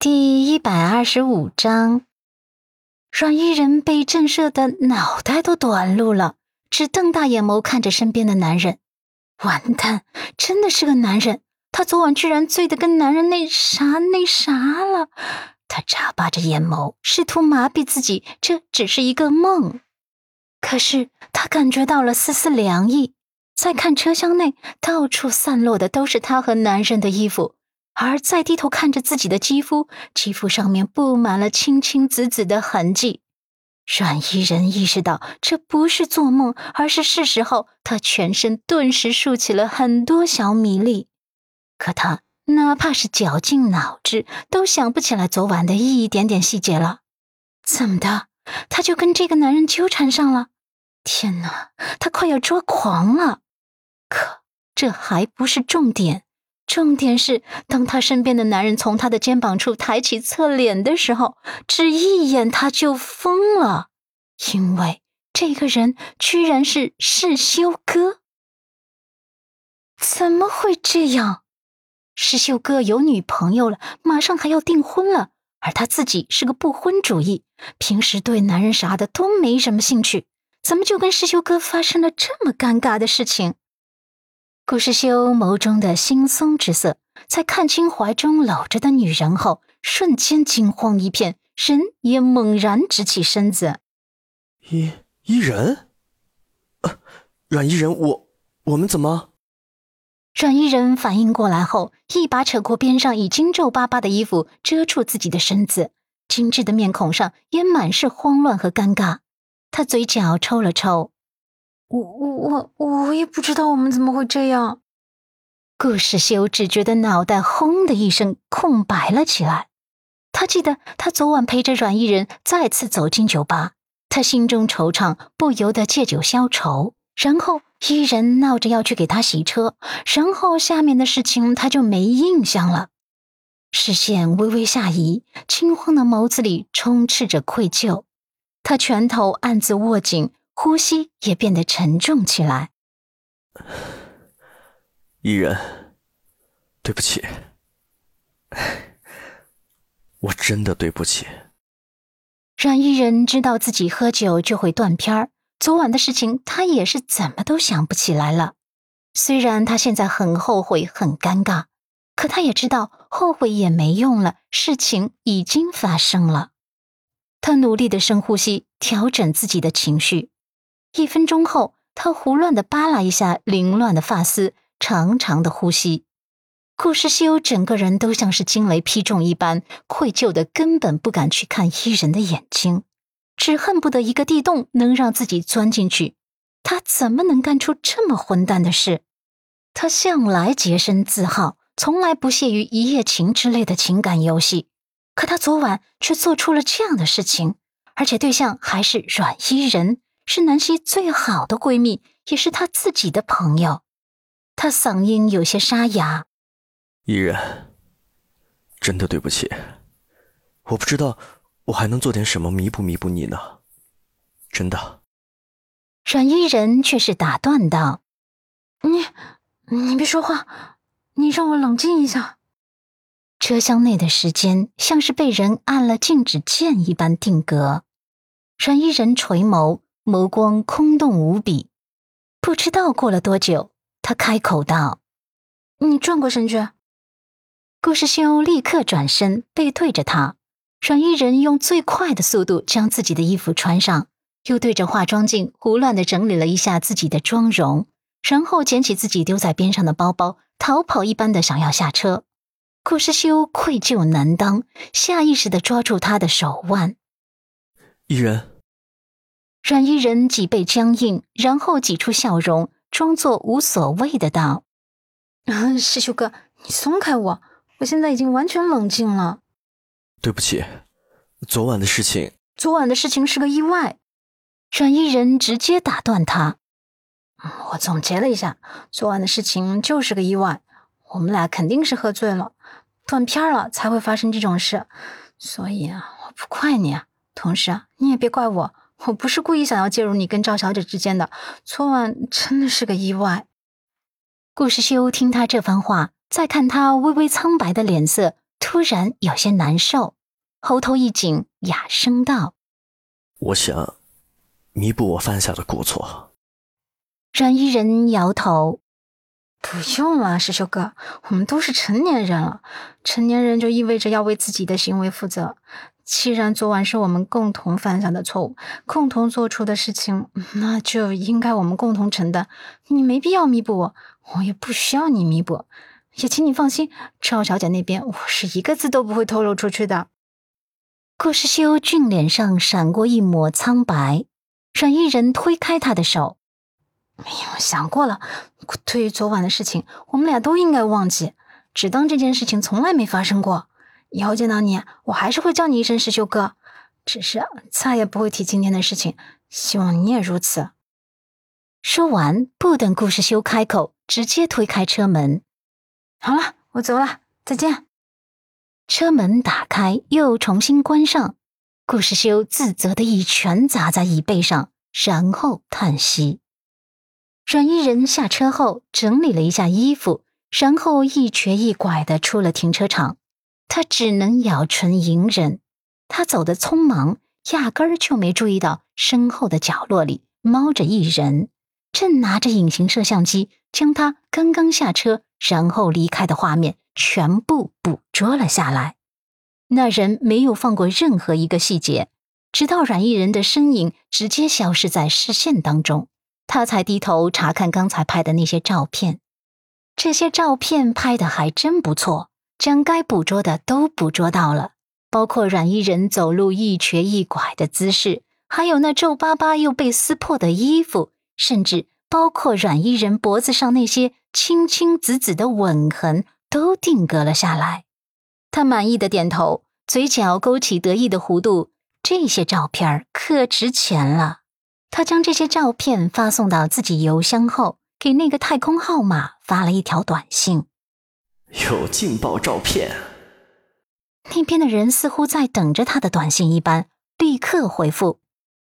第一百二十五章，阮依人被震慑的脑袋都短路了，只瞪大眼眸看着身边的男人。完蛋，真的是个男人！他昨晚居然醉得跟男人那啥那啥了。他眨巴着眼眸，试图麻痹自己，这只是一个梦。可是他感觉到了丝丝凉意。再看车厢内，到处散落的都是他和男人的衣服。而再低头看着自己的肌肤，肌肤上面布满了青青紫紫的痕迹。阮依人意识到这不是做梦，而是事实后，他全身顿时竖起了很多小米粒。可他哪怕是绞尽脑汁，都想不起来昨晚的一点点细节了。怎么的？他就跟这个男人纠缠上了？天哪，他快要抓狂了！可这还不是重点。重点是，当他身边的男人从他的肩膀处抬起侧脸的时候，只一眼他就疯了，因为这个人居然是世修哥。怎么会这样？世修哥有女朋友了，马上还要订婚了，而他自己是个不婚主义，平时对男人啥的都没什么兴趣，怎么就跟世修哥发生了这么尴尬的事情？顾世修眸中的惺忪之色，在看清怀中搂着的女人后，瞬间惊慌一片，人也猛然直起身子。伊伊人，阮伊人，我我们怎么？阮伊人反应过来后，一把扯过边上已经皱巴巴的衣服，遮住自己的身子，精致的面孔上也满是慌乱和尴尬。他嘴角抽了抽。我我我我也不知道我们怎么会这样。顾世修只觉得脑袋轰的一声空白了起来。他记得他昨晚陪着阮依人再次走进酒吧，他心中惆怅，不由得借酒消愁。然后依人闹着要去给他洗车，然后下面的事情他就没印象了。视线微微下移，惊慌的眸子里充斥着愧疚。他拳头暗自握紧。呼吸也变得沉重起来。伊人，对不起，我真的对不起。让伊人知道自己喝酒就会断片儿，昨晚的事情他也是怎么都想不起来了。虽然他现在很后悔、很尴尬，可他也知道后悔也没用了，事情已经发生了。他努力的深呼吸，调整自己的情绪。一分钟后，他胡乱的扒拉一下凌乱的发丝，长长的呼吸。顾世修整个人都像是惊雷劈中一般，愧疚的根本不敢去看伊人的眼睛，只恨不得一个地洞能让自己钻进去。他怎么能干出这么混蛋的事？他向来洁身自好，从来不屑于一夜情之类的情感游戏，可他昨晚却做出了这样的事情，而且对象还是阮伊人。是南希最好的闺蜜，也是她自己的朋友。她嗓音有些沙哑：“依人，真的对不起，我不知道我还能做点什么弥补弥补你呢，真的。”阮依人却是打断道：“你，你别说话，你让我冷静一下。”车厢内的时间像是被人按了静止键一般定格。阮依人垂眸。眸光空洞无比，不知道过了多久，他开口道：“你转过身去。”顾世修立刻转身，背对着他。阮依人用最快的速度将自己的衣服穿上，又对着化妆镜胡乱的整理了一下自己的妆容，然后捡起自己丢在边上的包包，逃跑一般的想要下车。顾世修愧疚难当，下意识的抓住他的手腕。依人。阮依人脊背僵硬，然后挤出笑容，装作无所谓的道：“师兄哥，你松开我，我现在已经完全冷静了。对不起，昨晚的事情……昨晚的事情是个意外。”阮依人直接打断他：“我总结了一下，昨晚的事情就是个意外。我们俩肯定是喝醉了，断片了才会发生这种事。所以啊，我不怪你啊，同时啊，你也别怪我。”我不是故意想要介入你跟赵小姐之间的，昨晚真的是个意外。顾时修听他这番话，再看他微微苍白的脸色，突然有些难受，喉头一紧，哑声道：“我想弥补我犯下的过错。”阮依人摇头：“不用了，师修哥，我们都是成年人了。成年人就意味着要为自己的行为负责。既然昨晚是我们共同犯下的错误，共同做出的事情，那就应该我们共同承担。你没必要弥补我，我也不需要你弥补。也请你放心，赵小姐那边我是一个字都不会透露出去的。”顾世修俊脸上闪过一抹苍白，阮依人推开他的手。没有想过了，对于昨晚的事情，我们俩都应该忘记，只当这件事情从来没发生过。以后见到你，我还是会叫你一声师修哥，只是再也不会提今天的事情。希望你也如此。说完，不等顾世修开口，直接推开车门。好了，我走了，再见。车门打开，又重新关上。顾世修自责的一拳砸在椅背上，然后叹息。阮依人下车后整理了一下衣服，然后一瘸一拐的出了停车场。他只能咬唇隐忍。他走的匆忙，压根儿就没注意到身后的角落里猫着一人，正拿着隐形摄像机将他刚刚下车然后离开的画面全部捕捉了下来。那人没有放过任何一个细节，直到阮依人的身影直接消失在视线当中。他才低头查看刚才拍的那些照片，这些照片拍的还真不错，将该捕捉的都捕捉到了，包括阮依人走路一瘸一拐的姿势，还有那皱巴巴又被撕破的衣服，甚至包括阮依人脖子上那些青青紫紫的吻痕，都定格了下来。他满意的点头，嘴角勾起得意的弧度，这些照片可值钱了。他将这些照片发送到自己邮箱后，给那个太空号码发了一条短信：“有劲爆照片。”那边的人似乎在等着他的短信一般，立刻回复。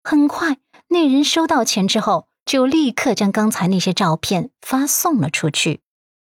很快，那人收到钱之后，就立刻将刚才那些照片发送了出去。